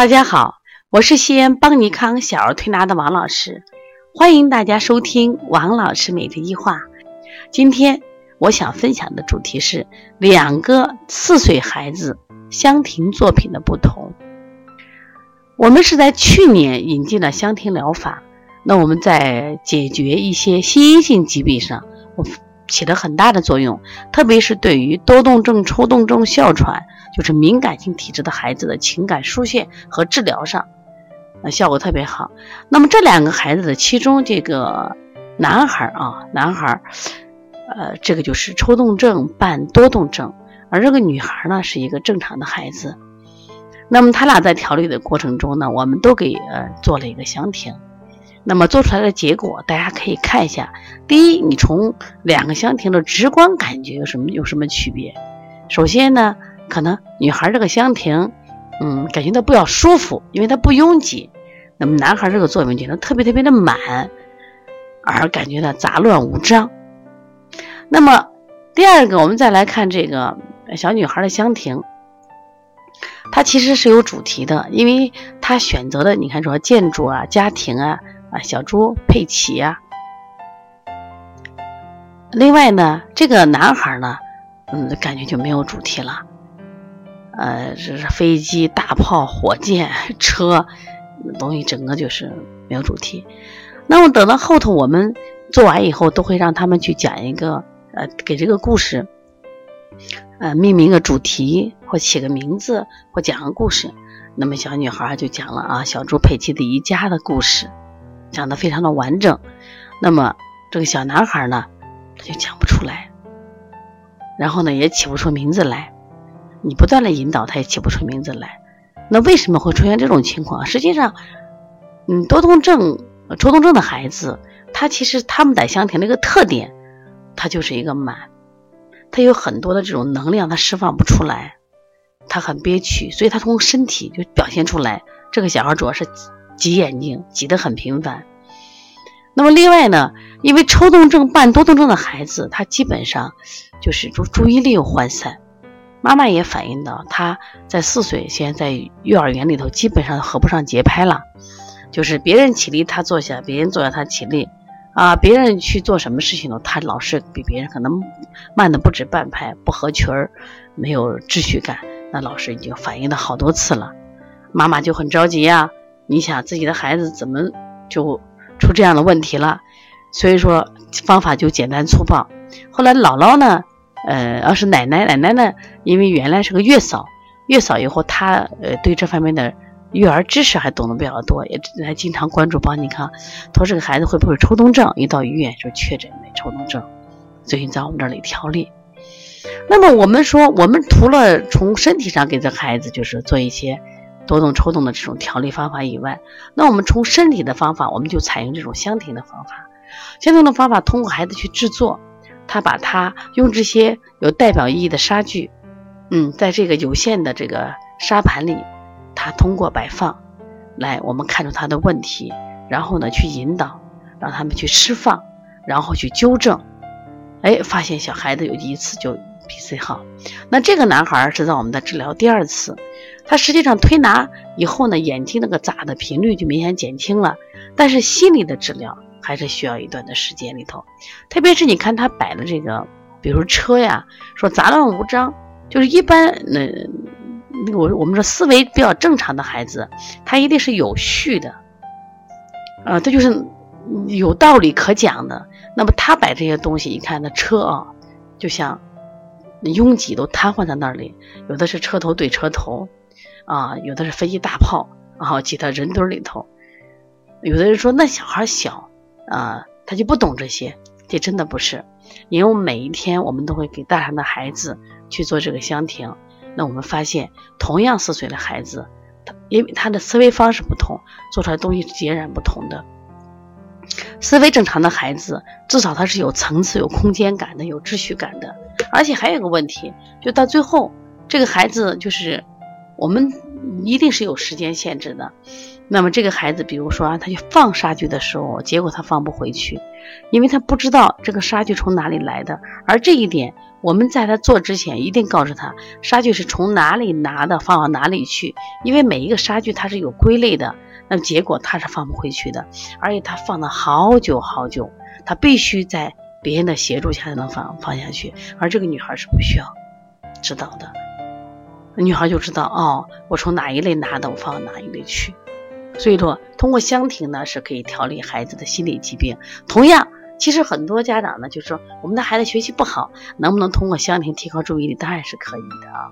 大家好，我是西安邦尼康小儿推拿的王老师，欢迎大家收听王老师每日一话。今天我想分享的主题是两个四岁孩子香庭作品的不同。我们是在去年引进了香庭疗法，那我们在解决一些心因性疾病上，我起了很大的作用，特别是对于多动症、抽动症、哮喘。就是敏感性体质的孩子的情感疏泄和治疗上，呃，效果特别好。那么这两个孩子的其中这个男孩啊，男孩，呃，这个就是抽动症伴多动症，而这个女孩呢是一个正常的孩子。那么他俩在调理的过程中呢，我们都给呃做了一个详庭。那么做出来的结果，大家可以看一下。第一，你从两个相庭的直观感觉有什么有什么区别？首先呢。可能女孩这个香庭，嗯，感觉到比较舒服，因为它不拥挤。那么男孩这个作品觉得特别特别的满，而感觉到杂乱无章。那么第二个，我们再来看这个小女孩的香庭，它其实是有主题的，因为她选择的，你看说建筑啊、家庭啊、啊小猪佩奇呀。另外呢，这个男孩呢，嗯，感觉就没有主题了。呃，这是飞机、大炮、火箭、车，东西整个就是没有主题。那么等到后头我们做完以后，都会让他们去讲一个，呃，给这个故事，呃，命名个主题或起个名字或讲个故事。那么小女孩就讲了啊，小猪佩奇的一家的故事，讲的非常的完整。那么这个小男孩呢，他就讲不出来，然后呢，也起不出名字来。你不断的引导，他也起不出名字来。那为什么会出现这种情况？实际上，嗯，多动症、抽动症的孩子，他其实他们在香庭的一个特点，他就是一个满，他有很多的这种能量，他释放不出来，他很憋屈，所以他从身体就表现出来。这个小孩主要是挤眼睛，挤得很频繁。那么另外呢，因为抽动症伴多动症的孩子，他基本上就是注注意力又涣散。妈妈也反映到，他在四岁，现在在幼儿园里头基本上合不上节拍了，就是别人起立他坐下，别人坐下他起立，啊，别人去做什么事情呢，他老是比别人可能慢的不止半拍，不合群儿，没有秩序感。那老师已经反映了好多次了，妈妈就很着急呀。你想自己的孩子怎么就出这样的问题了？所以说方法就简单粗暴。后来姥姥呢？呃，要是奶奶，奶奶呢？因为原来是个月嫂，月嫂以后她呃对这方面的育儿知识还懂得比较多，也还经常关注邦尼康。他说这个孩子会不会抽动症？一到医院就确诊为抽动症，最近在我们这里调理。那么我们说，我们除了从身体上给这孩子就是做一些多动抽动的这种调理方法以外，那我们从身体的方法，我们就采用这种香庭的方法。香庭的方法通过孩子去制作。他把它用这些有代表意义的沙具，嗯，在这个有限的这个沙盘里，他通过摆放，来我们看出他的问题，然后呢去引导，让他们去释放，然后去纠正，哎，发现小孩子有一次就比谁好。那这个男孩是在我们的治疗第二次，他实际上推拿以后呢，眼睛那个眨的频率就明显减轻了，但是心理的治疗。还是需要一段的时间里头，特别是你看他摆的这个，比如车呀，说杂乱无章，就是一般那那个我我们说思维比较正常的孩子，他一定是有序的，啊，这就是有道理可讲的。那么他摆这些东西，一看那车啊，就像拥挤都瘫痪在那里，有的是车头对车头，啊，有的是飞机大炮，然后挤到人堆里头，有的人说那小孩小。啊，他就不懂这些，这真的不是，因为我们每一天我们都会给大人的孩子去做这个香庭，那我们发现同样四岁的孩子，他因为他的思维方式不同，做出来东西截然不同的。思维正常的孩子，至少他是有层次、有空间感的、有秩序感的，而且还有一个问题，就到最后这个孩子就是我们一定是有时间限制的。那么这个孩子，比如说他去放杀具的时候，结果他放不回去，因为他不知道这个杀具从哪里来的。而这一点，我们在他做之前一定告诉他，杀具是从哪里拿的，放到哪里去。因为每一个杀具它是有归类的，那结果他是放不回去的，而且他放了好久好久，他必须在别人的协助下才能放放下去。而这个女孩是不需要知道的，女孩就知道哦，我从哪一类拿的，我放到哪一类去。所以说，通过香庭呢，是可以调理孩子的心理疾病。同样，其实很多家长呢，就说我们的孩子学习不好，能不能通过香庭提高注意力？当然是可以的啊。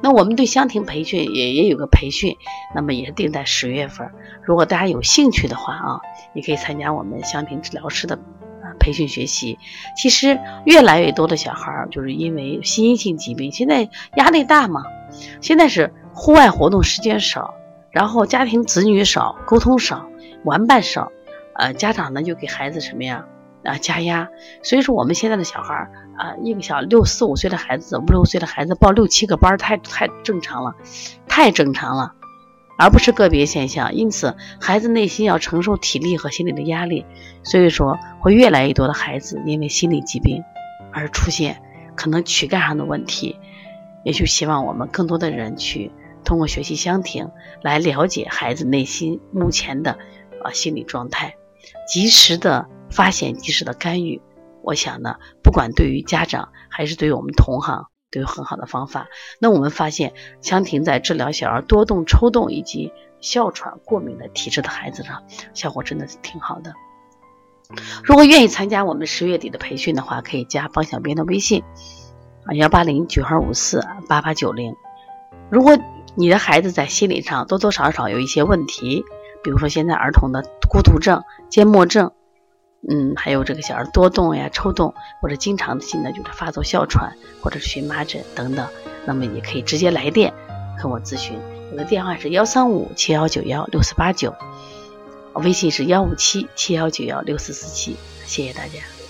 那我们对香庭培训也也有个培训，那么也是定在十月份。如果大家有兴趣的话啊，也可以参加我们香庭治疗师的培训学习。其实越来越多的小孩就是因为心因性疾病，现在压力大嘛，现在是户外活动时间少。然后家庭子女少，沟通少，玩伴少，呃，家长呢就给孩子什么呀啊加压，所以说我们现在的小孩儿啊，一个小六四五岁的孩子，五六岁的孩子报六七个班，太太正常了，太正常了，而不是个别现象。因此，孩子内心要承受体力和心理的压力，所以说会越来越多的孩子因为心理疾病而出现可能躯干上的问题，也就希望我们更多的人去。通过学习香庭来了解孩子内心目前的啊心理状态，及时的发现，及时的干预。我想呢，不管对于家长还是对于我们同行，都有很好的方法。那我们发现，香婷在治疗小儿多动、抽动以及哮喘、过敏的体质的孩子上，效果真的是挺好的。如果愿意参加我们十月底的培训的话，可以加方小编的微信啊，幺八零九二五四八八九零。如果你的孩子在心理上多多少少有一些问题，比如说现在儿童的孤独症、缄默症，嗯，还有这个小儿多动呀、抽动，或者经常性的就是发作哮喘，或者是荨麻疹等等，那么也可以直接来电跟我咨询。我的电话是幺三五七幺九幺六四八九，微信是幺五七七幺九幺六四四七，谢谢大家。